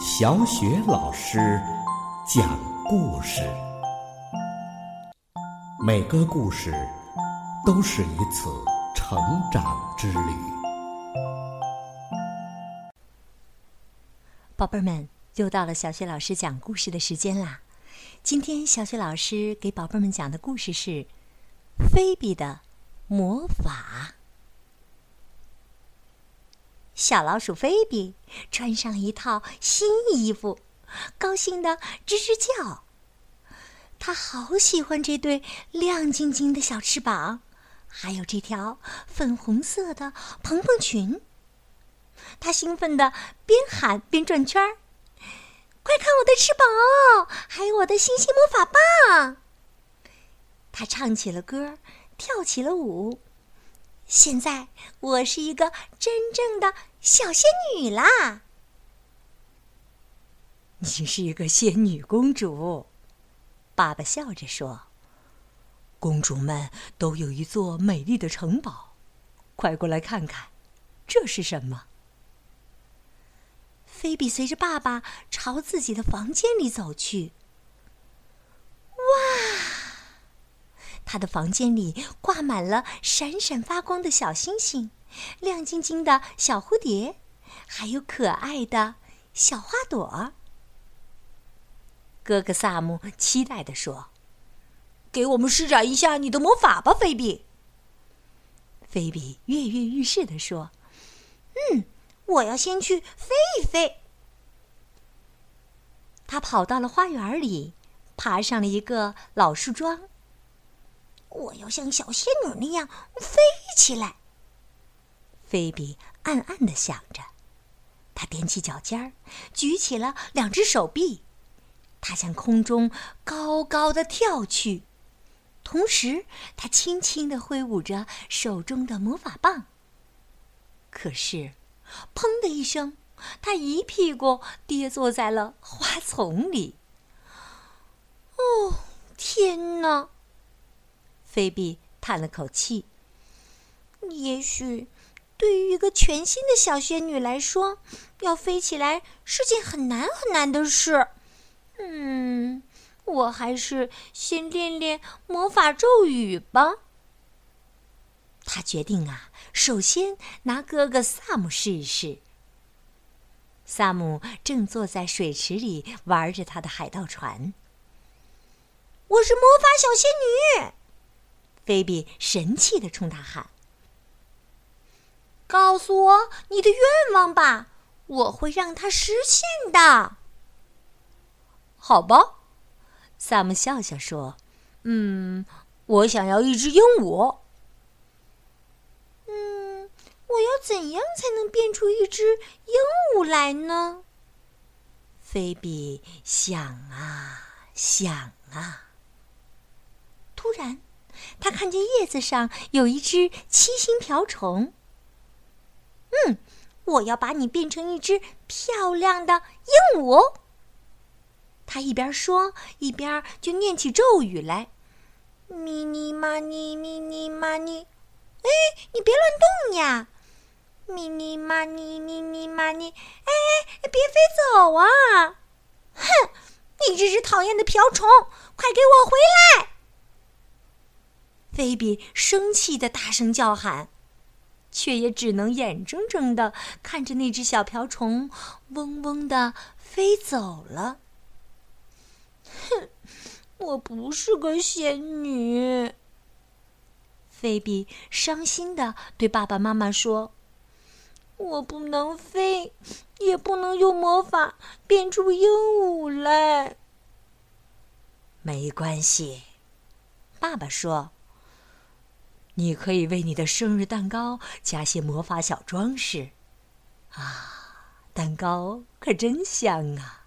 小雪老师讲故事，每个故事都是一次成长之旅。宝贝儿们，又到了小雪老师讲故事的时间啦！今天小雪老师给宝贝们讲的故事是《菲比的魔法》。小老鼠菲比穿上一套新衣服，高兴的吱吱叫。他好喜欢这对亮晶晶的小翅膀，还有这条粉红色的蓬蓬裙。他兴奋的边喊边转圈儿：“快看我的翅膀，还有我的星星魔法棒！”他唱起了歌，跳起了舞。现在我是一个真正的小仙女啦！你是一个仙女公主，爸爸笑着说：“公主们都有一座美丽的城堡，快过来看看，这是什么？”菲比随着爸爸朝自己的房间里走去。哇！他的房间里挂满了闪闪发光的小星星，亮晶晶的小蝴蝶，还有可爱的小花朵。哥哥萨姆期待地说：“给我们施展一下你的魔法吧，菲比。”菲比跃跃欲试地说：“嗯，我要先去飞一飞。”他跑到了花园里，爬上了一个老树桩。我要像小仙女那样飞起来。菲比暗暗的想着，他踮起脚尖，举起了两只手臂，他向空中高高的跳去，同时他轻轻的挥舞着手中的魔法棒。可是，砰的一声，他一屁股跌坐在了花丛里。哦，天哪！菲比叹了口气。也许，对于一个全新的小仙女来说，要飞起来是件很难很难的事。嗯，我还是先练练魔法咒语吧。他决定啊，首先拿哥哥萨姆试一试。萨姆正坐在水池里玩着他的海盗船。我是魔法小仙女。菲比神气的冲他喊：“告诉我你的愿望吧，我会让它实现的。”好吧，萨姆笑笑说：“嗯，我想要一只鹦鹉。”“嗯，我要怎样才能变出一只鹦鹉来呢？”菲比想啊想啊，突然。他看见叶子上有一只七星瓢虫。嗯，我要把你变成一只漂亮的鹦鹉。他一边说，一边就念起咒语来：“咪咪嘛咪咪咪嘛咪，哎，你别乱动呀！咪咪嘛咪咪咪嘛咪，哎哎，别飞走啊！哼，你这只讨厌的瓢虫，快给我回来！”菲比生气的大声叫喊，却也只能眼睁睁的看着那只小瓢虫嗡嗡的飞走了。哼，我不是个仙女。菲比伤心的对爸爸妈妈说：“我不能飞，也不能用魔法变出鹦鹉来。”没关系，爸爸说。你可以为你的生日蛋糕加些魔法小装饰，啊，蛋糕可真香啊！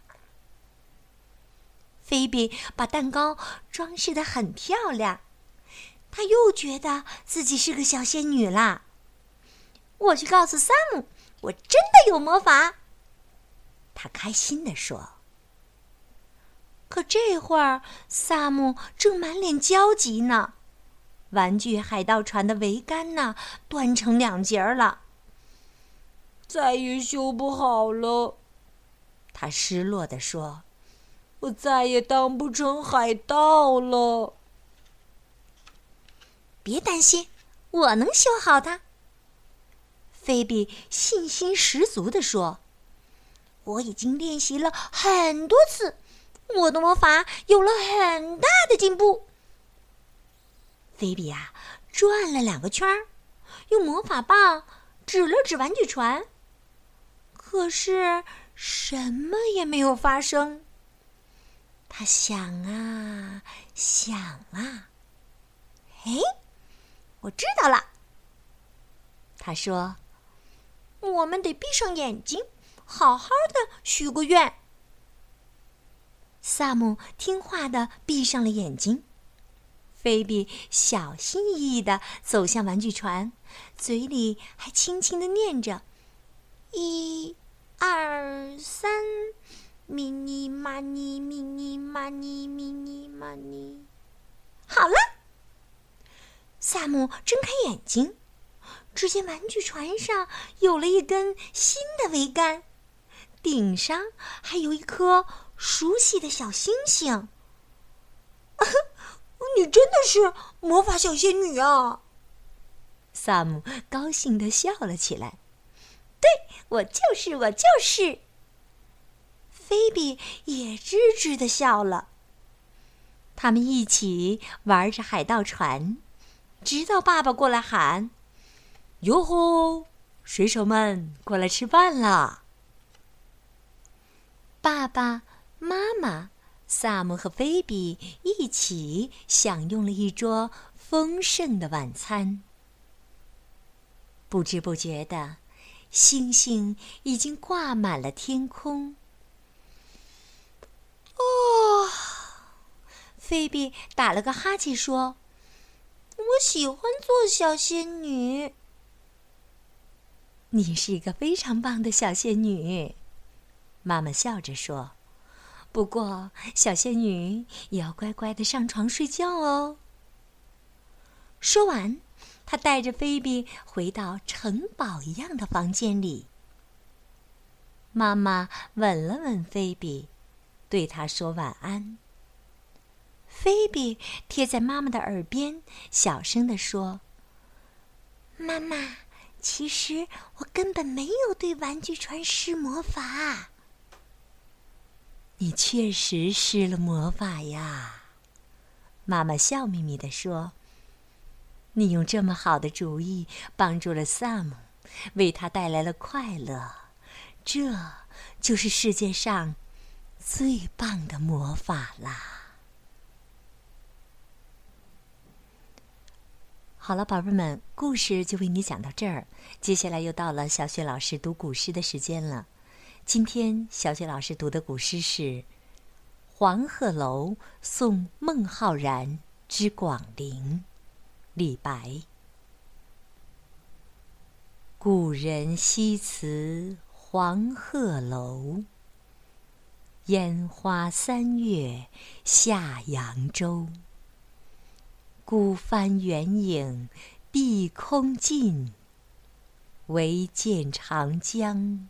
菲比把蛋糕装饰的很漂亮，她又觉得自己是个小仙女啦。我去告诉萨姆，我真的有魔法。他开心地说。可这会儿，萨姆正满脸焦急呢。玩具海盗船的桅杆呢，断成两截了，再也修不好了。他失落地说：“我再也当不成海盗了。”别担心，我能修好它。菲比信心十足地说：“我已经练习了很多次，我的魔法有了很大的进步。”菲比呀，转了两个圈儿，用魔法棒指了指玩具船，可是什么也没有发生。他想啊想啊，哎，我知道了。他说。我们得闭上眼睛，好好的许个愿。萨姆听话的闭上了眼睛，菲比小心翼翼的走向玩具船，嘴里还轻轻的念着：“一、二、三，咪尼玛尼，咪尼玛尼，咪尼玛尼。”好了，萨姆睁开眼睛。只见玩具船上有了一根新的桅杆，顶上还有一颗熟悉的小星星。你真的是魔法小仙女啊！萨姆高兴的笑了起来。对，我就是，我就是。菲比也吱吱的笑了。他们一起玩着海盗船，直到爸爸过来喊。哟吼！水手们，过来吃饭啦！爸爸妈妈、萨姆和菲比一起享用了一桌丰盛的晚餐。不知不觉的，星星已经挂满了天空。哦，菲比打了个哈欠说：“我喜欢做小仙女。”你是一个非常棒的小仙女，妈妈笑着说。不过，小仙女也要乖乖的上床睡觉哦。说完，她带着菲比回到城堡一样的房间里。妈妈吻了吻菲比，对她说晚安。菲比贴在妈妈的耳边，小声地说：“妈妈。”其实我根本没有对玩具船施魔法。你确实施了魔法呀，妈妈笑眯眯地说：“你用这么好的主意帮助了萨姆，为他带来了快乐，这就是世界上最棒的魔法啦。”好了，宝贝们，故事就为你讲到这儿。接下来又到了小雪老师读古诗的时间了。今天小雪老师读的古诗是《黄鹤楼送孟浩然之广陵》，李白。故人西辞黄鹤楼，烟花三月下扬州。孤帆远影碧空尽，唯见长江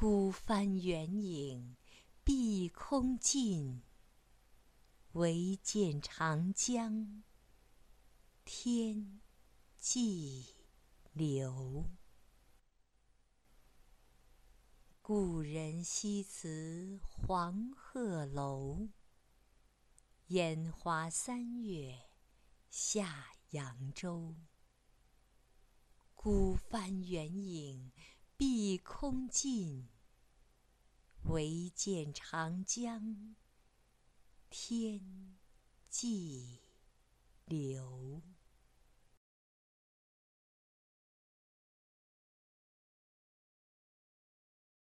孤帆远影碧空尽，唯见长江天际流。故人西辞黄鹤楼，烟花三月下扬州。孤帆远影碧空尽，唯见长江天际流。